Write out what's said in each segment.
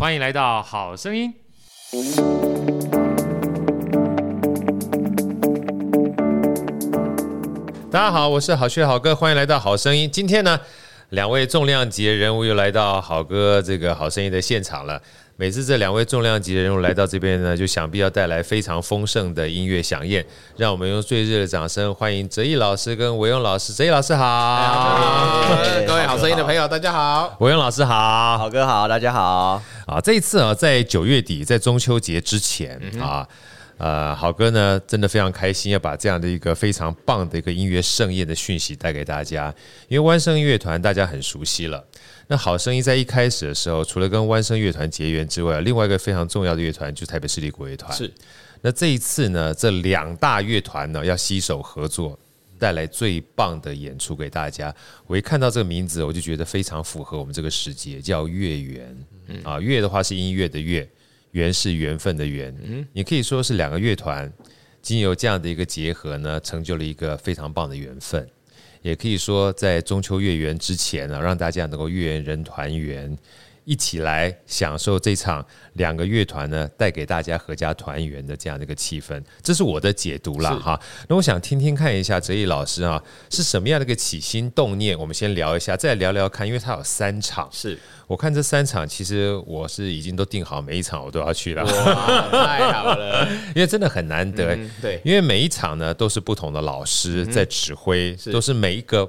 欢迎来到好声音。大家好，我是好学好哥，欢迎来到好声音。今天呢，两位重量级人物又来到好哥这个好声音的现场了。每次这两位重量级的人物来到这边呢，就想必要带来非常丰盛的音乐响宴。让我们用最热烈的掌声欢迎哲毅老师跟维勇老师。哲毅老师好，各位好声音的朋友大家好，维勇老师好，好哥好，大家好。啊，这一次啊，在九月底，在中秋节之前啊，呃，好哥呢真的非常开心，要把这样的一个非常棒的一个音乐盛宴的讯息带给大家。因为湾声乐团大家很熟悉了。那好声音在一开始的时候，除了跟湾声乐团结缘之外，另外一个非常重要的乐团就是台北市立国乐团。是，那这一次呢，这两大乐团呢要携手合作，带来最棒的演出给大家。我一看到这个名字，我就觉得非常符合我们这个时节，叫乐缘。啊，月的话是音乐的月，缘是缘分的缘。嗯，你可以说是两个乐团经由这样的一个结合呢，成就了一个非常棒的缘分。也可以说，在中秋月圆之前呢，让大家能够月圆人团圆，一起来享受这场两个乐团呢带给大家合家团圆的这样的一个气氛。这是我的解读啦哈。那我想听听看一下哲毅老师啊，是什么样的一个起心动念？我们先聊一下，再聊聊看，因为他有三场。是。我看这三场，其实我是已经都定好，每一场我都要去了。哇，太好了！因为真的很难得，嗯，对，因为每一场呢都是不同的老师在指挥，是都是每一个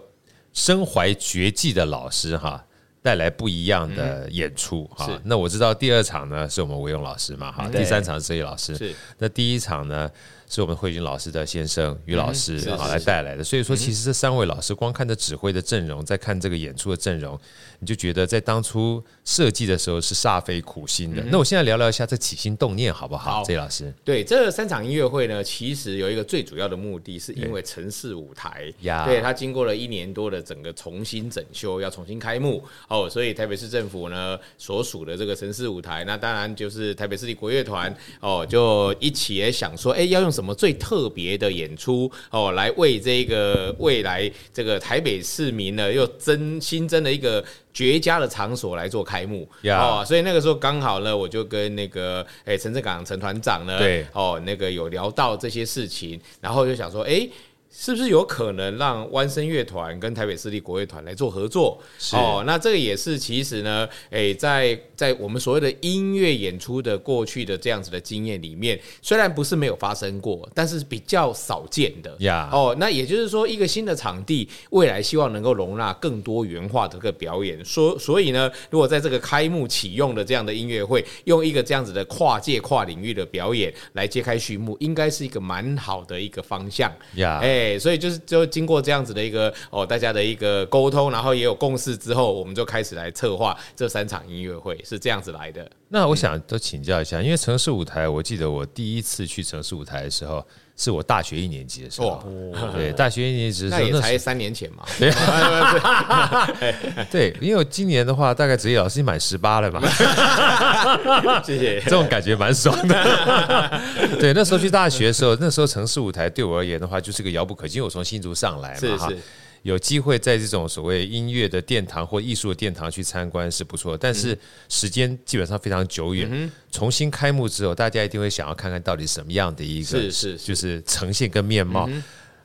身怀绝技的老师哈，带来不一样的演出哈。那我知道第二场呢是我们维勇老师嘛哈，第三场是哲毅老师。是，那第一场呢？是我们慧君老师的先生于老师啊来带来的，所以说其实这三位老师光看着指挥的阵容，再看这个演出的阵容，你就觉得在当初设计的时候是煞费苦心的。那我现在聊聊一下这起心动念好不好？哲毅老师，对这三场音乐会呢，其实有一个最主要的目的，是因为城市舞台，对它经过了一年多的整个重新整修，要重新开幕。哦，所以台北市政府呢所属的这个城市舞台，那当然就是台北市立国乐团哦，就一起也想说，哎，要用什么？什么最特别的演出哦，来为这个未来这个台北市民呢，又增新增了一个绝佳的场所来做开幕.哦，所以那个时候刚好呢，我就跟那个哎陈志港陈团长呢，对哦，那个有聊到这些事情，然后就想说，哎。是不是有可能让湾声乐团跟台北市立国乐团来做合作？是哦，那这个也是其实呢，诶，在在我们所谓的音乐演出的过去的这样子的经验里面，虽然不是没有发生过，但是比较少见的。呀，哦，那也就是说，一个新的场地，未来希望能够容纳更多元化的这个表演。所所以呢，如果在这个开幕启用的这样的音乐会，用一个这样子的跨界跨领域的表演来揭开序幕，应该是一个蛮好的一个方向。呀，诶。对，所以就是就经过这样子的一个哦，大家的一个沟通，然后也有共识之后，我们就开始来策划这三场音乐会，是这样子来的。那我想都请教一下，因为城市舞台，我记得我第一次去城市舞台的时候。是我大学一年级的时候，对，大学一年级的时候，那也才三年前嘛。对，因为我今年的话，大概职业老师你满十八了吧？谢谢，这种感觉蛮爽的。对，那时候去大学的时候，那时候城市舞台对我而言的话，就是个遥不可及。因为我从新竹上来嘛，哈。有机会在这种所谓音乐的殿堂或艺术的殿堂去参观是不错，但是时间基本上非常久远。重新开幕之后，大家一定会想要看看到底什么样的一个是是就是呈现跟面貌。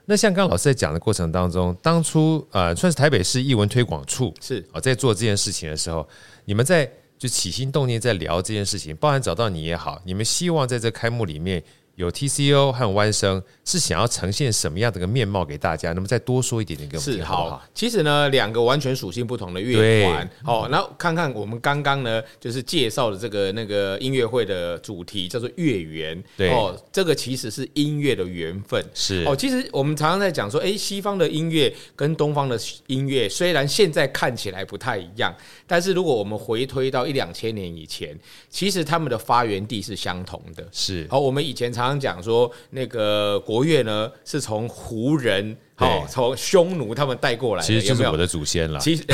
那像刚刚老师在讲的过程当中，当初呃算是台北市艺文推广处是啊在做这件事情的时候，你们在就起心动念在聊这件事情，包含找到你也好，你们希望在这开幕里面。有 TCO 和弯声是想要呈现什么样的一个面貌给大家？那么再多说一点点给我们听好不好？其实呢，两个完全属性不同的乐团，哦，那看看我们刚刚呢，就是介绍的这个那个音乐会的主题叫做乐缘，对哦，这个其实是音乐的缘分，是哦。其实我们常常在讲说，哎，西方的音乐跟东方的音乐虽然现在看起来不太一样，但是如果我们回推到一两千年以前，其实他们的发源地是相同的，是。哦，我们以前常。刚刚讲说，那个国乐呢，是从胡人，好对，从匈奴他们带过来的，其实就是我的祖先了。其实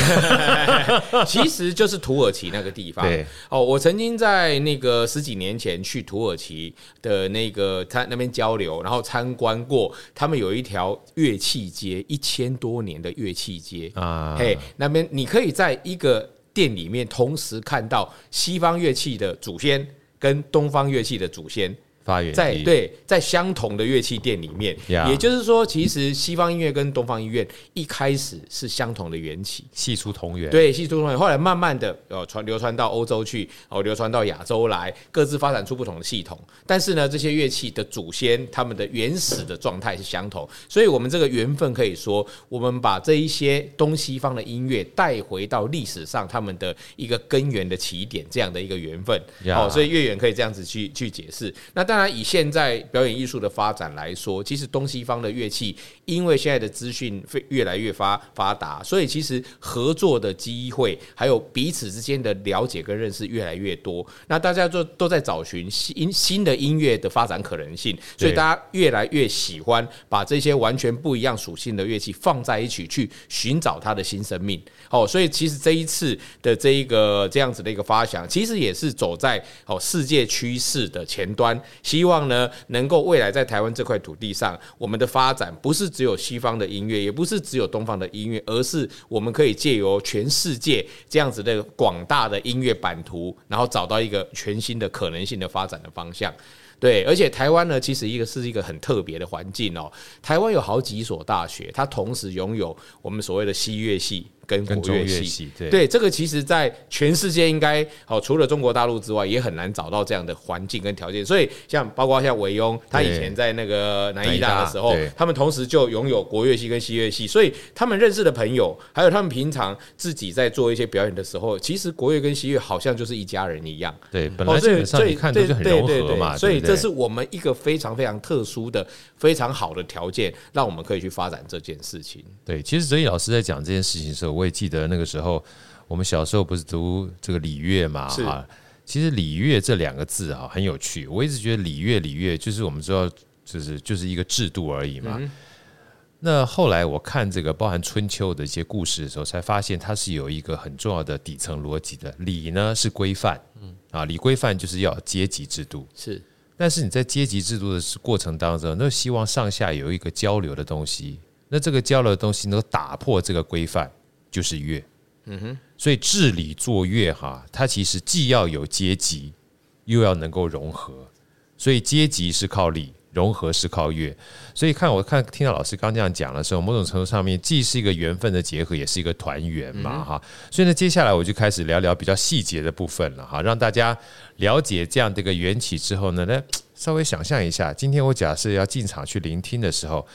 其实就是土耳其那个地方。对，哦，我曾经在那个十几年前去土耳其的那个他那边交流，然后参观过，他们有一条乐器街，一千多年的乐器街啊。嘿，那边你可以在一个。店里面同时看到西方乐器的祖先跟东方乐器的祖先。发源在对，在相同的乐器店里面.也就是说，其实西方音乐跟东方音乐一开始是相同的缘起，系出同源。对，系出同源。后来慢慢的呃传流传到欧洲去，哦流传到亚洲来，各自发展出不同的系统。但是呢，这些乐器的祖先他们的原始的状态是相同，所以我们这个缘分可以说，我们把这一些东西方的音乐带回到历史上他们的一个根源的起点，这样的一个缘分。哦，所以月圆可以这样子去去解释。那当然，以现在表演艺术的发展来说，其实东西方的乐器，因为现在的资讯会越来越发发达，所以其实合作的机会，还有彼此之间的了解跟认识越来越多。那大家都都在找寻新新的音乐的发展可能性，所以大家越来越喜欢把这些完全不一样属性的乐器放在一起，去寻找它的新生命。哦，所以其实这一次的这一个这样子的一个发想，其实也是走在哦世界趋势的前端，希望。呢，能够未来在台湾这块土地上，我们的发展不是只有西方的音乐，也不是只有东方的音乐，而是我们可以借由全世界这样子的广大的音乐版图，然后找到一个全新的可能性的发展的方向。对，而且台湾呢，其实一个是一个很特别的环境哦。台湾有好几所大学，它同时拥有我们所谓的西乐系。跟国乐系，系对，对这个其实，在全世界应该好，除了中国大陆之外，也很难找到这样的环境跟条件。所以，像包括像韦庸，他以前在那个南艺大的时候，他们同时就拥有国乐系跟西乐系，所以他们认识的朋友，还有他们平常自己在做一些表演的时候，其实国乐跟西乐好像就是一家人一样。对，本来基本上你看都是很融合嘛，所以这是我们一个非常非常特殊的、非常好的条件，让我们可以去发展这件事情。对，其实哲毅老师在讲这件事情的时候，我也记得那个时候，我们小时候不是读这个礼乐嘛？哈，其实礼乐这两个字啊很有趣。我一直觉得礼乐礼乐就是我们知道，就是就是一个制度而已嘛。那后来我看这个包含春秋的一些故事的时候，才发现它是有一个很重要的底层逻辑的。礼呢是规范，嗯啊，礼规范就是要阶级制度是。但是你在阶级制度的过程当中，那希望上下有一个交流的东西。那这个交流的东西能够打破这个规范，就是乐。嗯哼，所以治理作乐哈，它其实既要有阶级，又要能够融合。所以阶级是靠理，融合是靠乐。所以看我看听到老师刚这样讲的时候，某种程度上面既是一个缘分的结合，也是一个团圆嘛哈。所以呢，接下来我就开始聊聊比较细节的部分了哈，让大家了解这样的一个缘起之后呢，来稍微想象一下，今天我假设要进场去聆听的时候，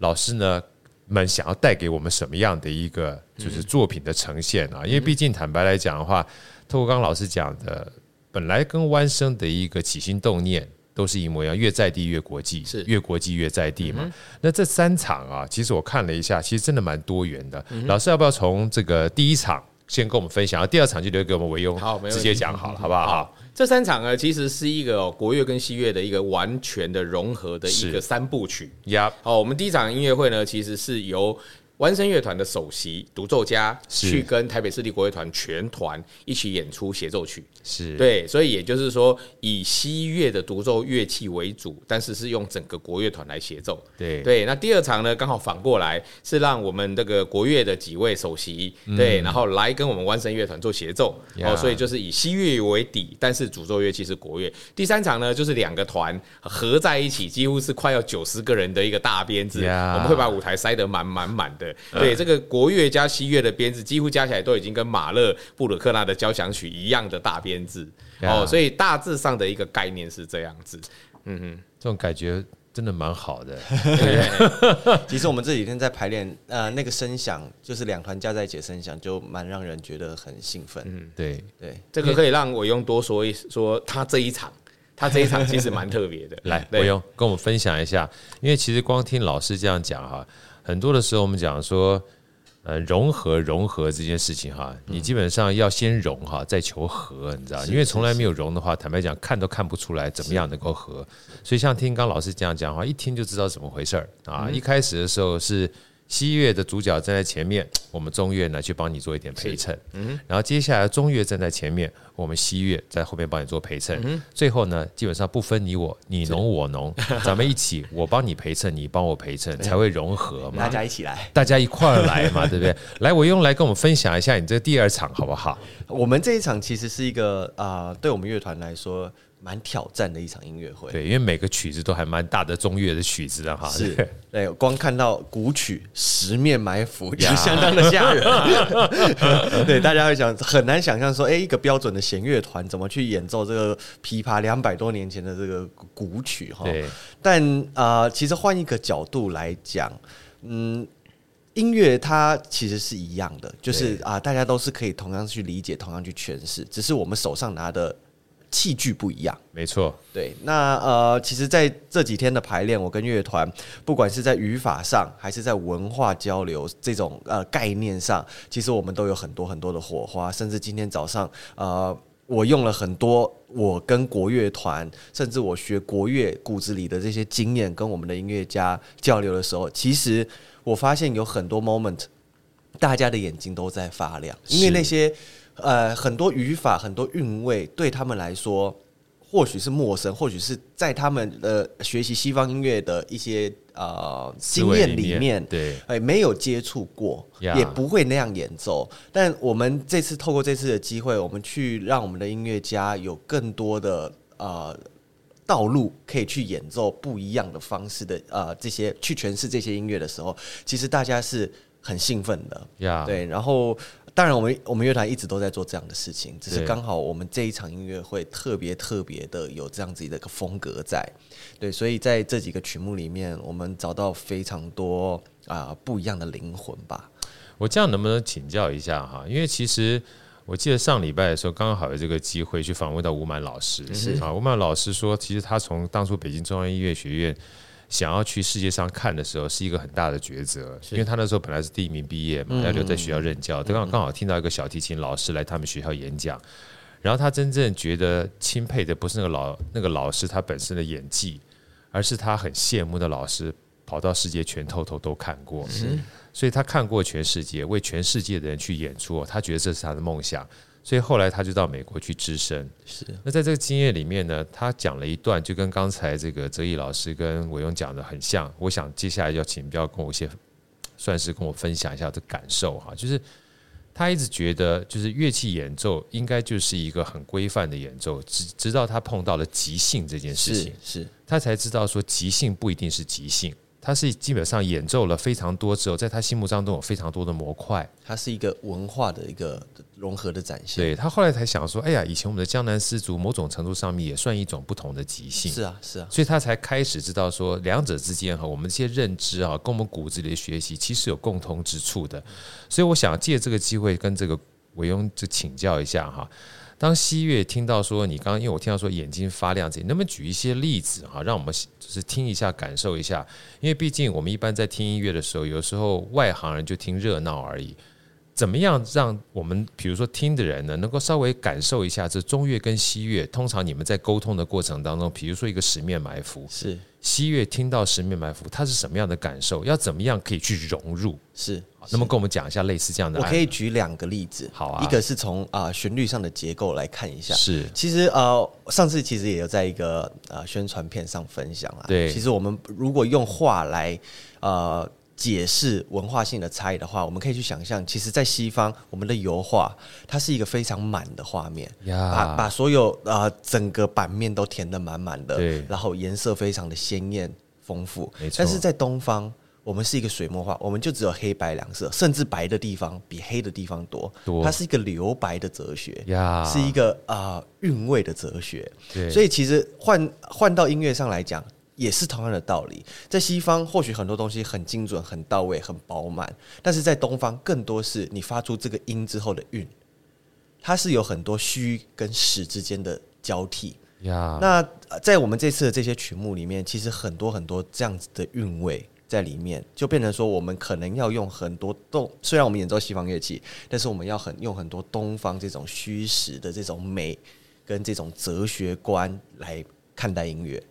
老师呢，们想要带给我们什么样的一个就是作品的呈现啊？因为毕竟坦白来讲的话，透过刚刚老师讲的，本来跟弯生的一个起心动念都是一模一样，越在地越国际，是越国际越在地嘛。那这三场啊，其实我看了一下，其实真的蛮多元的。老师要不要从这个第一场先跟我们分享，第二场就留给我们维庸，好，直接讲好了，好不好？好。这三场呢，其实是一个国乐跟西乐的一个完全的融合的一个三部曲。呀，好，我们第一场音乐会呢，其实是由。湾声乐团的首席独奏家去跟台北市立国乐团全团一起演出协奏曲，是。对，所以也就是说以西乐的独奏乐器为主，但是是用整个国乐团来协奏。对。对，那第二场呢，刚好反过来是让我们这个国乐的几位首席对，然后来跟我们湾声乐团做协奏，哦，所以就是以西乐为底，但是主奏乐器是国乐。第三场呢，就是两个团合在一起，几乎是快要九十个人的一个大编制，我们会把舞台塞得满满满的。对，这个国乐加西乐的编制，几乎加起来都已经跟马勒、布鲁克纳的交响曲一样的大编制哦，所以大致上的一个概念是这样子。嗯哼，这种感觉真的蛮好的。其实我们这几天在排练，呃，那个声响就是两团加在一起的声响，就蛮让人觉得很兴奋。嗯，对对，这个可以让我用多说一说，他这一场，他这一场其实蛮特别的。来，我用跟我们分享一下，因为其实光听老师这样讲哈。很多的时候，我们讲说，呃，融合融合这件事情哈，你基本上要先融哈，再求和，你知道？因为从来没有融的话，坦白讲，看都看不出来怎么样能够和。所以像听刚老师这样讲的话，一听就知道怎么回事儿啊。一开始的时候是西乐的主角站在前面，我们中乐呢去帮你做一点陪衬。嗯，然后接下来中乐站在前面，我们西乐在后面帮你做陪衬。嗯，最后呢，基本上不分你我，你侬我侬，咱们一起，我帮你陪衬，你帮我陪衬，才会融合嘛。大家一起来，大家一块儿来嘛，对不对？来，我用来跟我们分享一下你这第二场好不好？我们这一场其实是一个啊、呃，对我们乐团来说。蛮挑战的一场音乐会，对，因为每个曲子都还蛮大的中乐的曲子的哈。是，对，光看到古曲《十面埋伏》就相当的吓人。对，大家会想很难想象说，哎，一个标准的弦乐团怎么去演奏这个琵琶两百多年前的这个古曲哈？对。但啊、呃，其实换一个角度来讲，嗯，音乐它其实是一样的，就是啊、呃，大家都是可以同样去理解，同样去诠释，只是我们手上拿的。器具不一样，没错。对，那呃，其实在这几天的排练，我跟乐团，不管是在语法上，还是在文化交流这种呃概念上，其实我们都有很多很多的火花。甚至今天早上，呃，我用了很多我跟国乐团，甚至我学国乐骨子里的这些经验，跟我们的音乐家交流的时候，其实我发现有很多 moment，大家的眼睛都在发亮，因为那些。呃，很多语法，很多韵味，对他们来说，或许是陌生，或许是在他们的学习西方音乐的一些呃经验里面，对，哎，没有接触过，也不会那样演奏。但我们这次透过这次的机会，我们去让我们的音乐家有更多的呃道路可以去演奏不一样的方式的呃这些去诠释这些音乐的时候，其实大家是很兴奋的，对，然后。当然，我们我们乐团一直都在做这样的事情，只是刚好我们这一场音乐会特别特别的有这样子的一个风格在，对，所以在这几个曲目里面，我们找到非常多啊、呃、不一样的灵魂吧。我这样能不能请教一下哈？因为其实我记得上礼拜的时候，刚好有这个机会去访问到吴满老师，是啊，吴满老师说，其实他从当初北京中央音乐学院。想要去世界上看的时候，是一个很大的抉择，因为他那时候本来是第一名毕业嘛，要留在学校任教。刚好刚好听到一个小提琴老师来他们学校演讲，然后他真正觉得钦佩的不是那个老那个老师他本身的演技，而是他很羡慕的老师跑到世界全透透都看过，所以他看过全世界，为全世界的人去演出，他觉得这是他的梦想。所以后来他就到美国去支声。是。那在这个经验里面呢，他讲了一段，就跟刚才这个泽毅老师跟伟勇讲的很像。我想接下来要请不要跟我一些，算是跟我分享一下这感受哈。就是他一直觉得，就是乐器演奏应该就是一个很规范的演奏，直直到他碰到了即兴这件事情，是他才知道说即兴不一定是即兴。他是基本上演奏了非常多之后，在他心目当中有非常多的模块，它是一个文化的一个融合的展现。对，他后来才想说，哎呀，以前我们的江南丝竹某种程度上面也算一种不同的即兴。是啊，是啊，所以他才开始知道说，两者之间哈，我们这些认知啊，跟我们骨子里的学习其实有共同之处的。所以我想借这个机会跟这个韦庸就请教一下哈。当西月听到说你刚刚，因为我听到说眼睛发亮，这能不能举一些例子哈，让我们就是听一下，感受一下？因为毕竟我们一般在听音乐的时候，有时候外行人就听热闹而已。怎么样让我们比如说听的人呢，能够稍微感受一下这中乐跟西乐？通常你们在沟通的过程当中，比如说一个十面埋伏，是西乐听到十面埋伏，它是什么样的感受？要怎么样可以去融入？是，那么跟我们讲一下类似这样的。我可以举两个例子，好啊。一个是从啊旋律上的结构来看一下，是。其实呃上次其实也有在一个呃宣传片上分享了，对。其实我们如果用话来呃。解释文化性的差异的话，我们可以去想象，其实，在西方，我们的油画它是一个非常满的画面.把把所有呃整个版面都填得满满的，对，然后颜色非常的鲜艳丰富。但是在东方，我们是一个水墨画，我们就只有黑白两色，甚至白的地方比黑的地方多。多，它是一个留白的哲学.是一个啊呃、韵味的哲学。对，所以其实换换到音乐上来讲。也是同样的道理，在西方或许很多东西很精准、很到位、很饱满，但是在东方更多是你发出这个音之后的韵，它是有很多虚跟实之间的交替。那在我们这次的这些曲目里面，其实很多很多这样子的韵味在里面，就变成说我们可能要用很多东，虽然我们演奏西方乐器，但是我们要很用很多东方这种虚实的这种美跟这种哲学观来看待音乐。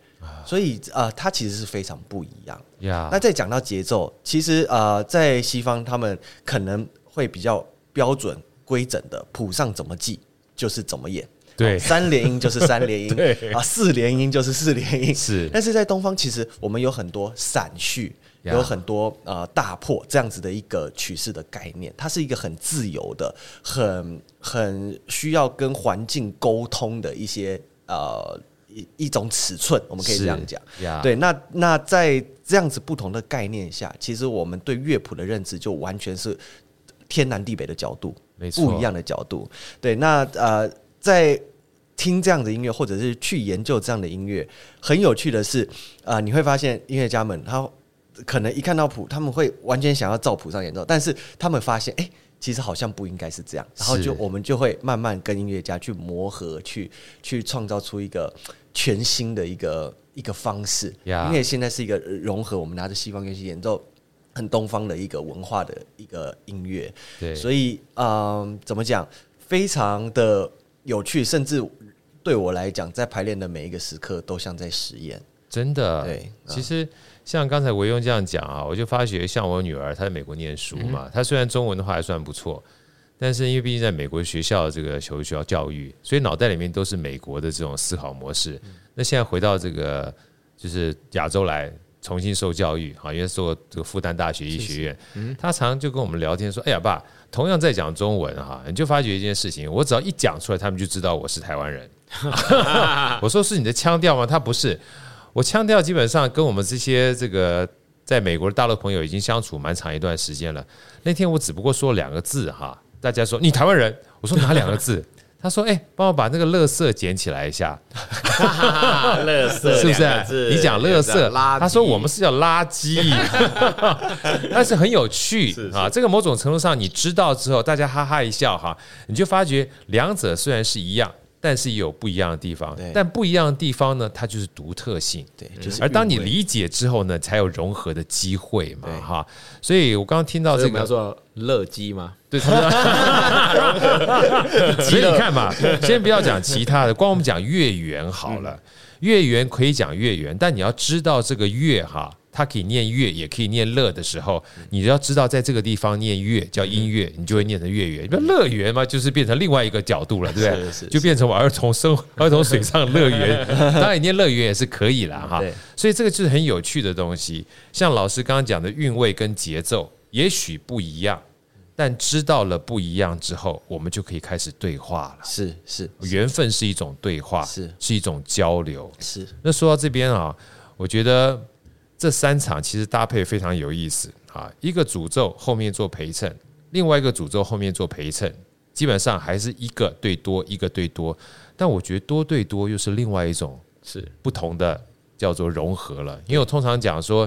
所以呃，它其实是非常不一样。Yeah. 那再讲到节奏，其实呃，在西方他们可能会比较标准规整的谱上怎么记就是怎么演。对，三连音就是三连音，对啊，四连音就是四连音。是，但是在东方，其实我们有很多散序，有很多呃大破这样子的一个曲式的概念，它是一个很自由的、很很需要跟环境沟通的一些呃一一种尺寸，我们可以这样讲。对，那那在这样子不同的概念下，其实我们对乐谱的认知就完全是天南地北的角度，没错，不一样的角度。对，那呃。在听这样的音乐，或者是去研究这样的音乐，很有趣的是，啊、呃，你会发现音乐家们他可能一看到谱，他们会完全想要照谱上演奏，但是他们发现，哎、欸，其实好像不应该是这样，然后就我们就会慢慢跟音乐家去磨合，去去创造出一个全新的一个一个方式。因为现在是一个融合，我们拿着西方乐器演奏很东方的一个文化的一个音乐，对，所以，嗯、呃，怎么讲，非常的。有趣，甚至对我来讲，在排练的每一个时刻都像在实验。真的，对。其实像刚才维庸这样讲啊，我就发觉，像我女儿，她在美国念书嘛，她虽然中文的话还算不错，但是因为毕竟在美国学校这个求学校教育，所以脑袋里面都是美国的这种思考模式。那现在回到这个就是亚洲来重新受教育，啊，因为做这个复旦大学医学院，他常常就跟我们聊天说：“哎呀，爸。”同样在讲中文哈，你就发觉一件事情，我只要一讲出来，他们就知道我是台湾人。我说是你的腔调吗？他不是，我腔调基本上跟我们这些这个在美国的大陆朋友已经相处蛮长一段时间了。那天我只不过说两个字哈，大家说你台湾人，我说哪两个字？他说：“哎，帮我把那个垃圾捡起来一下。”垃圾是不是？你讲垃圾，他说我们是叫垃圾，但是很有趣啊。这个某种程度上，你知道之后，大家哈哈一笑哈，你就发觉两者虽然是一样。但是也有不一样的地方，但不一样的地方呢，它就是独特性。对，就是。而当你理解之后呢，才有融合的机会嘛，哈。所以我刚刚听到这个叫做乐基吗？对，所以你看嘛，先不要讲其他的，光我们讲月圆好了，月圆可以讲月圆，但你要知道这个月哈。它可以念乐，也可以念乐的时候，你要知道，在这个地方念乐叫音乐，你就会念成乐园。那乐园嘛，就是变成另外一个角度了，对不对？就变成儿童生 儿童水上乐园。当然，念乐园也是可以了哈。所以这个就是很有趣的东西。像老师刚刚讲的韵味跟节奏，也许不一样，但知道了不一样之后，我们就可以开始对话了。是是，缘分是一种对话，是是一种交流。是。那说到这边啊，我觉得。这三场其实搭配非常有意思啊，一个诅咒后面做陪衬，另外一个诅咒后面做陪衬，基本上还是一个对多，一个对多，但我觉得多对多又是另外一种是。不同的叫做融合了，因为我通常讲说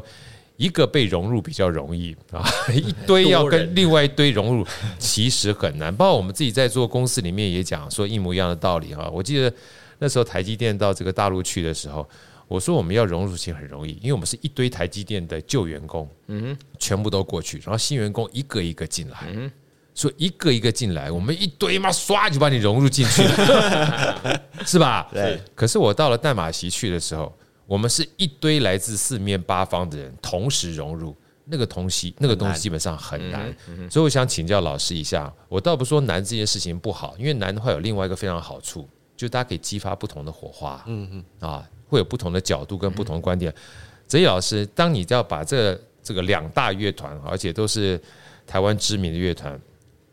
一个被融入比较容易啊，一堆要跟另外一堆融入其实很难，包括我们自己在做公司里面也讲说一模一样的道理啊，我记得那时候台积电到这个大陆去的时候。我说我们要融入其实很容易，因为我们是一堆台积电的旧员工，嗯，全部都过去，然后新员工一个一个进来，嗯，所以一个一个进来，我们一堆嘛，唰就把你融入进去了，是吧？对。可是我到了代码席去的时候，我们是一堆来自四面八方的人同时融入，那个东西，那个东西基本上很难。所以我想请教老师一下，我倒不说难这件事情不好，因为难的话有另外一个非常好处，就大家可以激发不同的火花，嗯嗯啊。会有不同的角度跟不同的观点。泽毅老师，当你要把这这个两大乐团，而且都是台湾知名的乐团，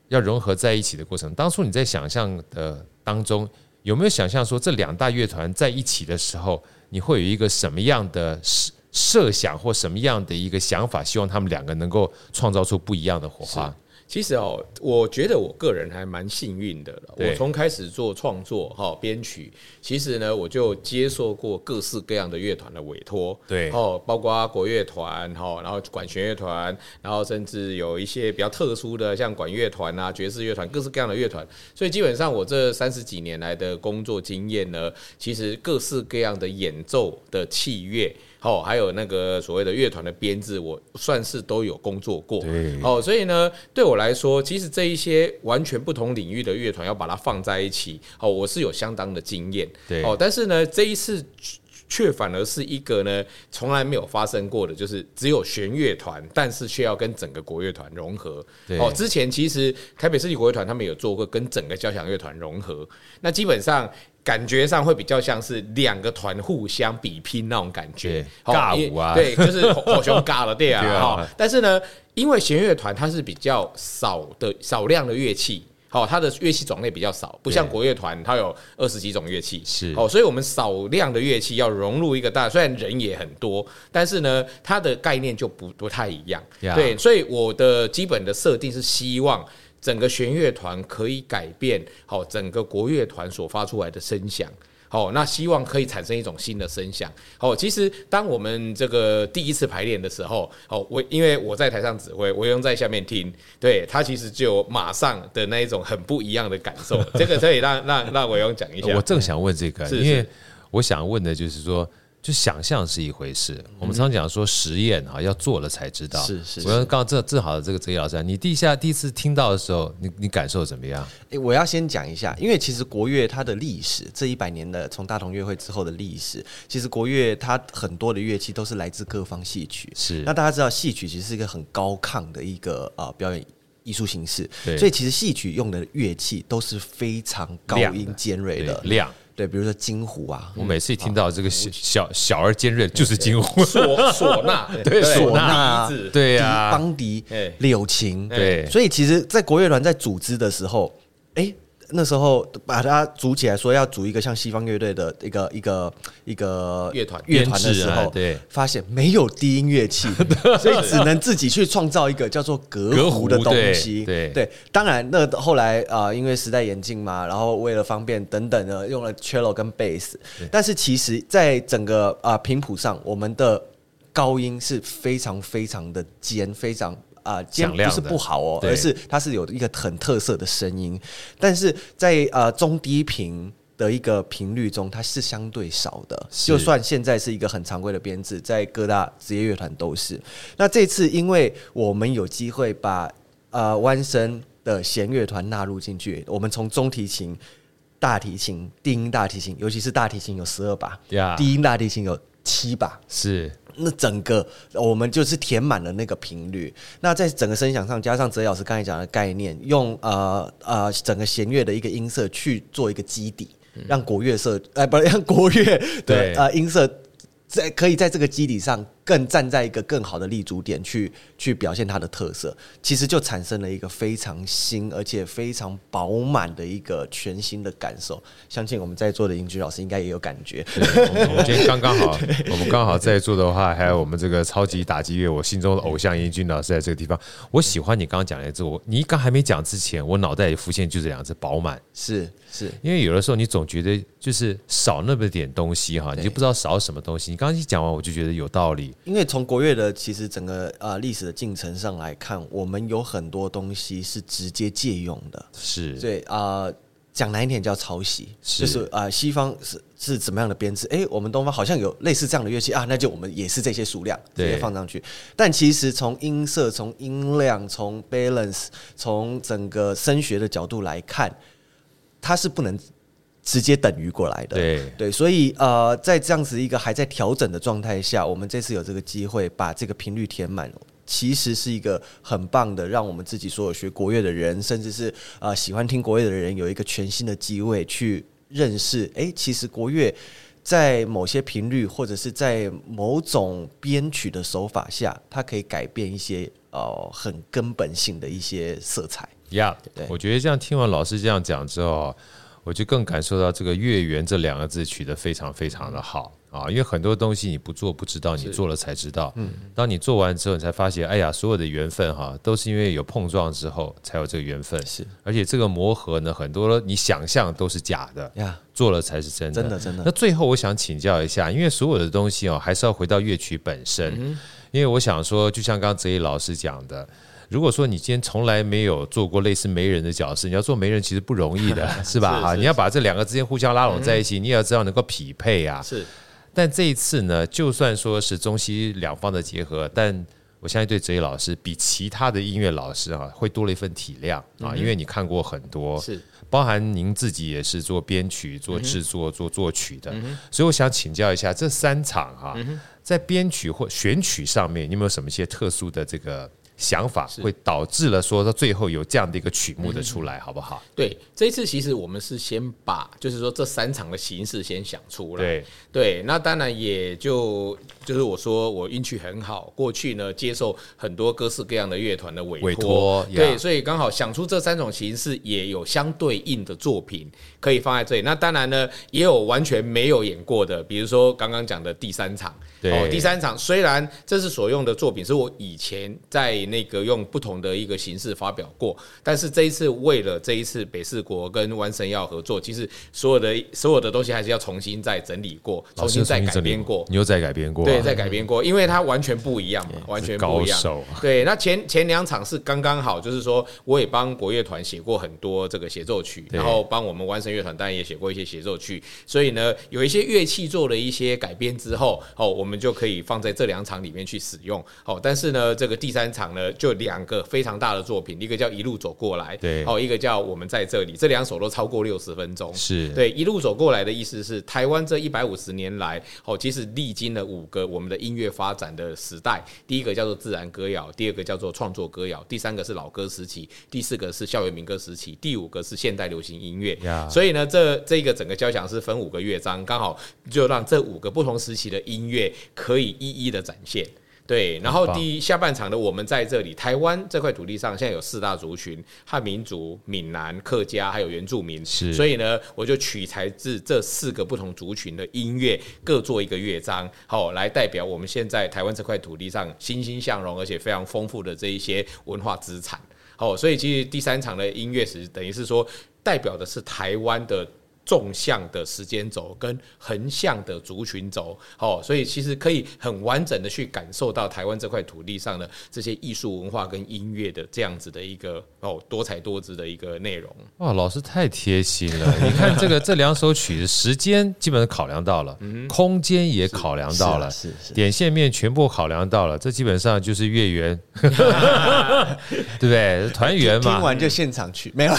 要融合在一起的过程，当初你在想象的当中，有没有想象说这两大乐团在一起的时候，你会有一个什么样的设设想或什么样的一个想法？希望他们两个能够创造出不一样的火花。其实哦，我觉得我个人还蛮幸运的。我从开始做创作哈编曲，其实呢，我就接受过各式各样的乐团的委托。对哦，包括国乐团哈，然后管弦乐团，然后甚至有一些比较特殊的，像管乐团啊、爵士乐团，各式各样的乐团。所以基本上我这三十几年来的工作经验呢，其实各式各样的演奏的器乐。哦，还有那个所谓的乐团的编制，我算是都有工作过。哦，所以呢，对我来说，其实这一些完全不同领域的乐团要把它放在一起，哦，我是有相当的经验。对，哦，但是呢，这一次却反而是一个呢从来没有发生过的，就是只有弦乐团，但是却要跟整个国乐团融合。哦，之前其实台北市立国乐团他们有做过跟整个交响乐团融合，那基本上感觉上会比较像是两个团互相比拼那种感觉，尬舞啊，对，就是好像尬了对啊。哈，但是呢，因为弦乐团它是比较少的少量的乐器。哦，它的乐器种类比较少，不像国乐团，它有二十几种乐器。是哦，所以我们少量的乐器要融入一个大，虽然人也很多，但是呢，它的概念就不不太一样。Yeah. 对，所以我的基本的设定是希望整个弦乐团可以改变好整个国乐团所发出来的声响。哦，那希望可以产生一种新的声响。哦，其实当我们这个第一次排练的时候，哦，我因为我在台上指挥，我用在下面听，对他其实就马上的那一种很不一样的感受。这个可以让让让我用讲一下。我正想问这个，因为我想问的就是说。就想象是一回事，我们常讲说实验啊，要做了才知道。是是，我刚刚正正好的这个哲一老师，你地下第一次听到的时候，你你感受怎么样？诶，我要先讲一下，因为其实国乐它的历史，这一百年的从大同乐会之后的历史，其实国乐它很多的乐器都是来自各方戏曲。是，那大家知道戏曲其实是一个很高亢的一个呃表演艺术形式，所以其实戏曲用的乐器都是非常高音尖锐的亮。对，比如说金虎啊，我每次一听到这个小小小而尖锐，就是金虎，唢唢呐，对，唢呐，对呀，邦迪，柳琴，对，所以其实，在国乐团在组织的时候，哎。那时候把它组起来，说要组一个像西方乐队的一个一个一个乐团乐团的时候，对，发现没有低音乐器，所以只能自己去创造一个叫做革胡的东西。对对，当然那后来啊，因为时代演进嘛，然后为了方便等等的，用了 cello 跟 bass。但是其实，在整个啊频谱上，我们的高音是非常非常的尖，非常。啊，尖不是不好哦，而是它是有一个很特色的声音，但是在呃中低频的一个频率中，它是相对少的。就算现在是一个很常规的编制，在各大职业乐团都是。那这次因为我们有机会把呃弯声的弦乐团纳入进去，我们从中提琴、大提琴、低音大提琴，尤其是大提琴有十二把，低音大提琴有七吧，是。那整个我们就是填满了那个频率。那在整个声响上，加上哲老师刚才讲的概念，用呃呃整个弦乐的一个音色去做一个基底，让国乐色哎不让国乐对呃音色在可以在这个基底上。更站在一个更好的立足点去去表现它的特色，其实就产生了一个非常新而且非常饱满的一个全新的感受。相信我们在座的英俊老师应该也有感觉。我们今天 刚刚好，我们刚好在座的话，还有我们这个超级打击乐我心中的偶像英俊老师在这个地方。我喜欢你刚刚讲的这个，我你刚还没讲之前，我脑袋里浮现就这两个字：饱满。是是，因为有的时候你总觉得就是少那么点东西哈，你就不知道少什么东西。你刚刚一讲完，我就觉得有道理。因为从国乐的其实整个呃历史的进程上来看，我们有很多东西是直接借用的，是对啊，讲难一点叫抄袭，就是啊、呃、西方是是怎么样的编制，哎，我们东方好像有类似这样的乐器啊，那就我们也是这些数量直接放上去。但其实从音色、从音量、从 balance、从整个声学的角度来看，它是不能。直接等于过来的，对对，所以呃，在这样子一个还在调整的状态下，我们这次有这个机会把这个频率填满，其实是一个很棒的，让我们自己所有学国乐的人，甚至是呃喜欢听国乐的人，有一个全新的机会去认识。哎，其实国乐在某些频率或者是在某种编曲的手法下，它可以改变一些呃很根本性的一些色彩。呀，对，我觉得这样听完老师这样讲之后。我就更感受到这个“月圆”这两个字取得非常非常的好啊，因为很多东西你不做不知道，你做了才知道。嗯，当你做完之后，你才发现，哎呀，所有的缘分哈，都是因为有碰撞之后才有这个缘分。是，而且这个磨合呢，很多你想象都是假的呀，做了才是真的。真的，真的。那最后我想请教一下，因为所有的东西哦，还是要回到乐曲本身。因为我想说，就像刚刚泽一老师讲的。如果说你今天从来没有做过类似媒人的角色，你要做媒人其实不容易的，是吧？哈，你要把这两个之间互相拉拢在一起，你也要知道能够匹配啊。是。但这一次呢，就算说是中西两方的结合，但我相信对哲一老师比其他的音乐老师啊，会多了一份体谅啊，因为你看过很多，是包含您自己也是做编曲、做制作、做作曲的，所以我想请教一下，这三场哈，在编曲或选曲上面，你有没有什么一些特殊的这个？想法会导致了说到最后有这样的一个曲目的出来，好不好？对，这一次其实我们是先把就是说这三场的形式先想出来。对对，那当然也就就是我说我运气很好，过去呢接受很多各式各样的乐团的委托，委托对，所以刚好想出这三种形式，也有相对应的作品可以放在这里。那当然呢，也有完全没有演过的，比如说刚刚讲的第三场。对哦，第三场虽然这是所用的作品是我以前在那个用不同的一个形式发表过，但是这一次为了这一次北四国跟湾声要合作，其实所有的所有的东西还是要重新再整理过，重新再改编过。你又再改编过？对，再改编过，因为它完全不一样嘛，完全不一样。对，那前前两场是刚刚好，就是说我也帮国乐团写过很多这个协奏曲，然后帮我们湾声乐团当然也写过一些协奏曲，所以呢，有一些乐器做了一些改编之后，哦，我们。就可以放在这两场里面去使用，哦，但是呢，这个第三场呢，就两个非常大的作品，一个叫一路走过来，对，哦，一个叫我们在这里，这两首都超过六十分钟，是。对，一路走过来的意思是台湾这一百五十年来，哦，其实历经了五个我们的音乐发展的时代，第一个叫做自然歌谣，第二个叫做创作歌谣，第三个是老歌时期，第四个是校园民歌时期，第五个是现代流行音乐所以呢，这这个整个交响是分五个乐章，刚好就让这五个不同时期的音乐。可以一一的展现，对。然后第一下半场的我们在这里，台湾这块土地上现在有四大族群：汉民族、闽南、客家，还有原住民。是。所以呢，我就取材自这四个不同族群的音乐，各做一个乐章，好来代表我们现在台湾这块土地上欣欣向荣而且非常丰富的这一些文化资产。好，所以其实第三场的音乐史等于是说，代表的是台湾的。纵向的时间轴跟横向的族群轴，哦，所以其实可以很完整的去感受到台湾这块土地上的这些艺术文化跟音乐的这样子的一个哦多彩多姿的一个内容。哇，老师太贴心了！你看这个这两首曲子时间基本上考量到了，空间也考量到了，是是，点线面全部考量到了，这基本上就是月圆，对不对？团圆嘛，听完就现场去，没有，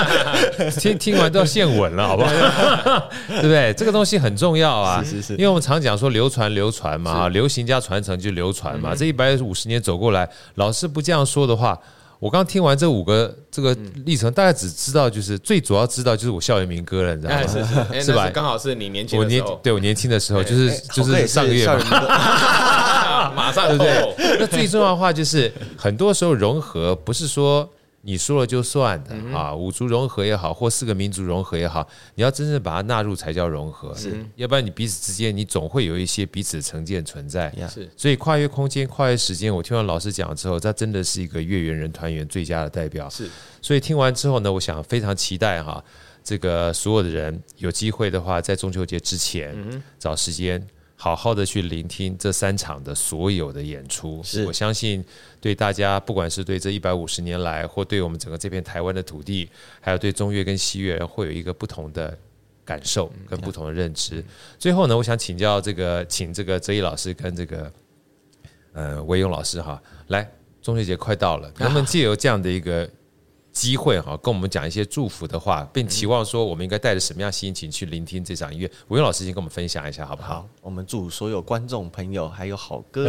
听听完都要献吻了。好不好？对不对？这个东西很重要啊，是是是。因为我们常讲说流传流传嘛，流行加传承就流传嘛。这一百五十年走过来，老师不这样说的话，我刚听完这五个这个历程，大概只知道就是最主要知道就是我校园民歌了，你知道吗？是吧？刚好是你年轻的时候，对我年轻的时候，就是就是上个月嘛，马上对不对？那最重要的话就是，很多时候融合不是说。你说了就算的啊，五族融合也好，或四个民族融合也好，你要真正把它纳入才叫融合。是，要不然你彼此之间，你总会有一些彼此的成见存在。是，所以跨越空间、跨越时间，我听完老师讲之后，他真的是一个月圆人团圆最佳的代表。是，所以听完之后呢，我想非常期待哈，这个所有的人有机会的话，在中秋节之前找时间。好好的去聆听这三场的所有的演出，是我相信对大家，不管是对这一百五十年来，或对我们整个这片台湾的土地，还有对中乐跟西乐，会有一个不同的感受跟不同的认知。最后呢，我想请教这个，请这个哲一老师跟这个呃魏勇老师哈，来中秋节快到了，能不能借由这样的一个。机会哈，跟我们讲一些祝福的话，并期望说我们应该带着什么样心情去聆听这场音乐。吴勇老师先跟我们分享一下，好不好？好，我们祝所有观众朋友还有好歌，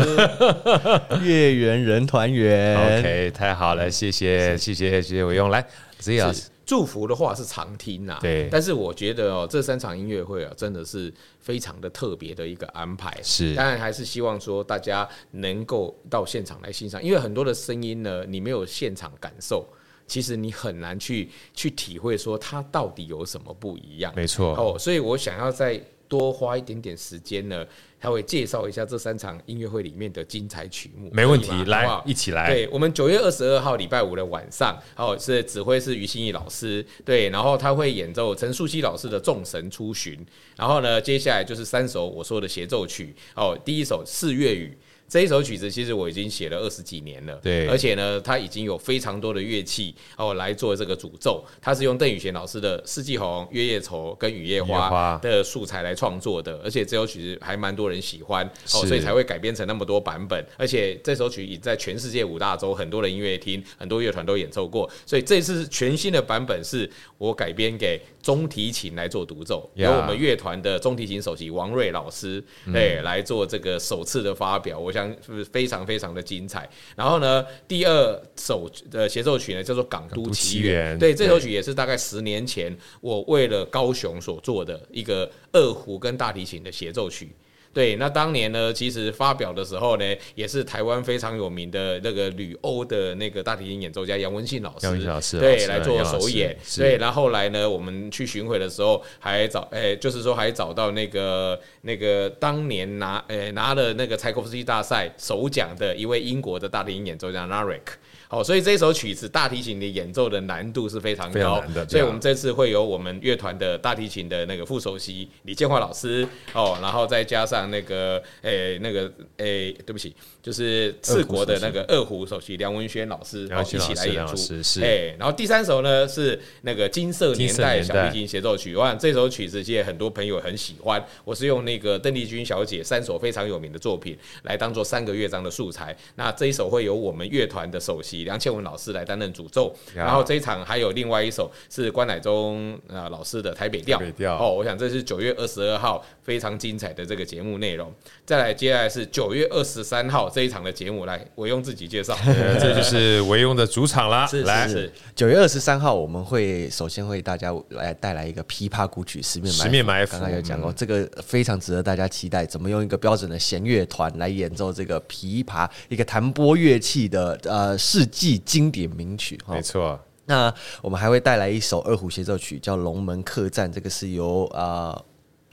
月圆人团圆。OK，太好了，谢谢，谢谢，谢谢吴勇。来，哲一老师，祝福的话是常听呐，对。但是我觉得哦，这三场音乐会啊，真的是非常的特别的一个安排。是，当然还是希望说大家能够到现场来欣赏，因为很多的声音呢，你没有现场感受。其实你很难去去体会说它到底有什么不一样。没错哦，所以我想要再多花一点点时间呢，他会介绍一下这三场音乐会里面的精彩曲目。没问题，来一起来。对，我们九月二十二号礼拜五的晚上，哦，是指挥是于心义老师，对，然后他会演奏陈树熙老师的《众神出巡》，然后呢，接下来就是三首我说的协奏曲，哦，第一首四月雨。这一首曲子其实我已经写了二十几年了，对，而且呢，它已经有非常多的乐器哦来做这个主奏，它是用邓宇贤老师的《四季红》《月夜愁》跟《雨夜花》的素材来创作的，而且这首曲子还蛮多人喜欢哦，所以才会改编成那么多版本，而且这首曲已在全世界五大洲很多的音乐厅、很多乐团都演奏过，所以这次全新的版本，是我改编给中提琴来做独奏，由我们乐团的中提琴首席王瑞老师对来做这个首次的发表，我想是不是非常非常的精彩。然后呢，第二首的协奏曲呢叫做《港都奇缘》，对，这首曲也是大概十年前我为了高雄所做的一个二胡跟大提琴的协奏曲。对，那当年呢，其实发表的时候呢，也是台湾非常有名的那个旅欧的那个大提琴演奏家杨文信老师，杨老师对来做首演。对，然后后来呢，我们去巡回的时候还找，哎，就是说还找到那个那个当年拿，哎，拿了那个柴可夫斯基大赛首奖的一位英国的大提琴演奏家 Narek。好，所以这首曲子大提琴的演奏的难度是非常高，所以我们这次会有我们乐团的大提琴的那个副首席李建华老师，哦，然后再加上那个，诶，那个，诶，对不起，就是四国的那个二胡首席梁文轩老师，然后一起来演出，诶，然后第三首呢是那个金色年代小提琴协奏曲，我想这首曲子其实很多朋友很喜欢，我是用那个邓丽君小姐三首非常有名的作品来当做三个乐章的素材，那这一首会有我们乐团的首席。梁倩文老师来担任主奏，然后这一场还有另外一首是关乃忠啊老师的台北调。台北调哦，我想这是九月二十二号非常精彩的这个节目内容。再来，接下来是九月二十三号这一场的节目，来我用自己介绍，这就是维用的主场啦。是来，九月二十三号我们会首先为大家来带来一个琵琶古曲《十面十面埋伏》，刚刚有讲过，这个非常值得大家期待，怎么用一个标准的弦乐团来演奏这个琵琶，一个弹拨乐器的呃世纪经典名曲。没错，那我们还会带来一首二胡协奏曲，叫《龙门客栈》，这个是由啊。呃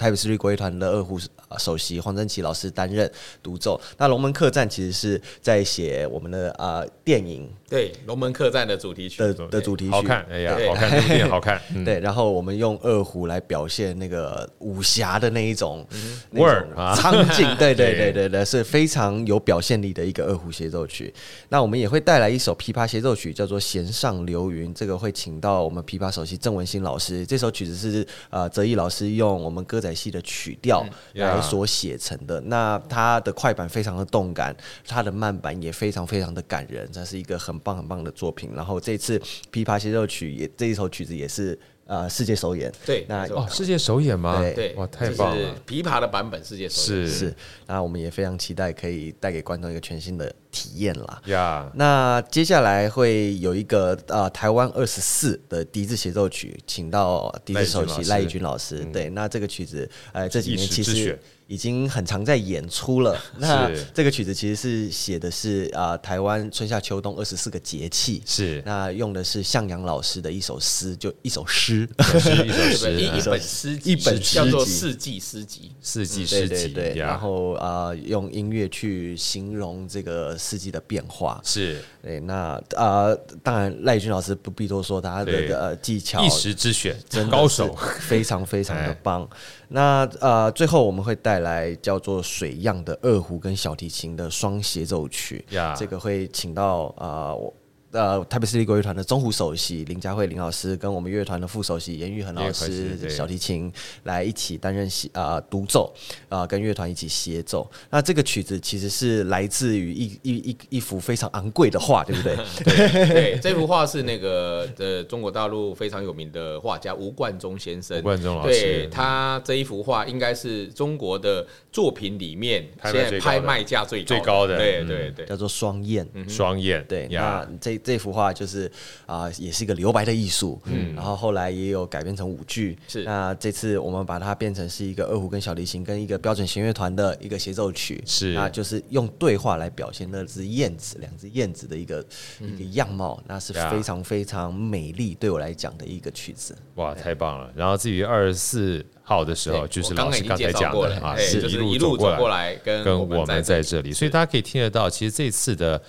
台北市立国乐团的二胡首席黄真奇老师担任独奏。那《龙门客栈》其实是在写我们的啊、呃、电影对《龙门客栈》的主题曲的的主题曲，好看，哎呀，好看，电影好看。对，然后我们用二胡来表现那个武侠的那一种味儿啊场景，对对对对对，是非常有表现力的一个二胡协奏曲。那我们也会带来一首琵琶协奏曲，叫做《弦上流云》，这个会请到我们琵琶首席郑文新老师。这首曲子是呃泽毅老师用我们歌仔戏的曲调来所写成的，那它的快板非常的动感，它的慢板也非常非常的感人，这是一个很棒很棒的作品。然后这次琵琶协奏曲也这一首曲子也是。呃，世界首演，对，那哦，世界首演吗？对，哇，太棒了！琵琶的版本世界首演是是，那我们也非常期待可以带给观众一个全新的体验啦。呀，那接下来会有一个呃台湾二十四的笛子协奏曲，请到笛子首席赖义君老师。对，那这个曲子，呃，这几年其实。已经很常在演出了。那这个曲子其实是写的是啊、呃，台湾春夏秋冬二十四个节气。是。那用的是向阳老师的一首诗，就一首诗，一首诗，一本诗，一本叫做《四季诗集》。四季诗集。对。然后啊、呃，用音乐去形容这个四季的变化。是。对。那啊、呃，当然赖君老师不必多说，他的呃技巧，一时之选，真高手，非常非常的棒。那呃，最后我们会带来叫做水样的二胡跟小提琴的双协奏曲.这个会请到啊我。呃呃，台北市立国乐团的中胡首席林佳慧林老师，跟我们乐团的副首席严玉恒老师小提琴来一起担任啊独奏啊，跟乐团一起协奏。那这个曲子其实是来自于一一一一幅非常昂贵的画，对不对？对，对，这幅画是那个呃中国大陆非常有名的画家吴冠中先生。吴冠中老师，对，他这一幅画应该是中国的作品里面现在拍卖价最最高的，对对对，叫做双燕，双燕。对，那这。这幅画就是啊、呃，也是一个留白的艺术，嗯，然后后来也有改编成舞剧，是。那这次我们把它变成是一个二胡跟小提琴跟一个标准弦乐团的一个协奏曲，是。那就是用对话来表现那只燕子，两只燕子的一个、嗯、一个样貌，那是非常非常美丽，对我来讲的一个曲子。哇，太棒了！然后至于二十四号的时候，就是老师刚才讲的啊，是一路走过来跟跟我们在这里，所以大家可以听得到，其实这次的。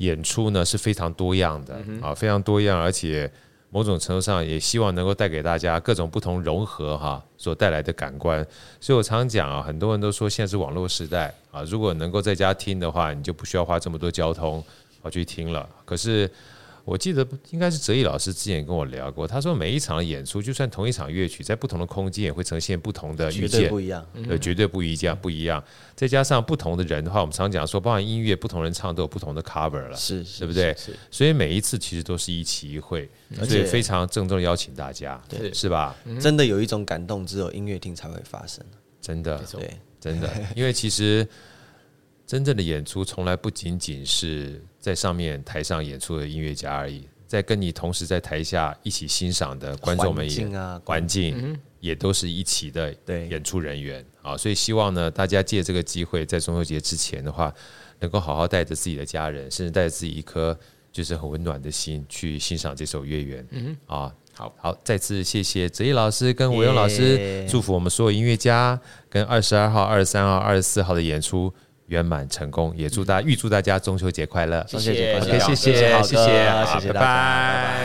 演出呢是非常多样的啊，非常多样，而且某种程度上也希望能够带给大家各种不同融合哈所带来的感官。所以我常讲啊，很多人都说现在是网络时代啊，如果能够在家听的话，你就不需要花这么多交通啊去听了。可是。我记得应该是哲毅老师之前跟我聊过，他说每一场演出，就算同一场乐曲，在不同的空间也会呈现不同的遇见，绝对不一样，呃，绝对不一样，不一样。再加上不同的人的话，我们常讲说，包含音乐，不同人唱都有不同的 cover 了，是，对不对？所以每一次其实都是一期一会，而且非常郑重邀请大家，对，是吧？真的有一种感动，只有音乐厅才会发生，真的，对，真的，因为其实。真正的演出从来不仅仅是在上面台上演出的音乐家而已，在跟你同时在台下一起欣赏的观众们也环境也都是一起的演出人员啊，所以希望呢，大家借这个机会，在中秋节之前的话，能够好好带着自己的家人，甚至带着自己一颗就是很温暖的心去欣赏这首《月圆》。嗯啊，好好，再次谢谢哲毅老师跟维勇老师，祝福我们所有音乐家跟二十二号、二十三号、二十四号的演出。圆满成功，也祝大家预祝大家中秋节快乐！中秋节快乐！谢谢谢谢谢谢，谢谢，拜拜！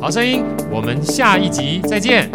好声音，我们下一集再见。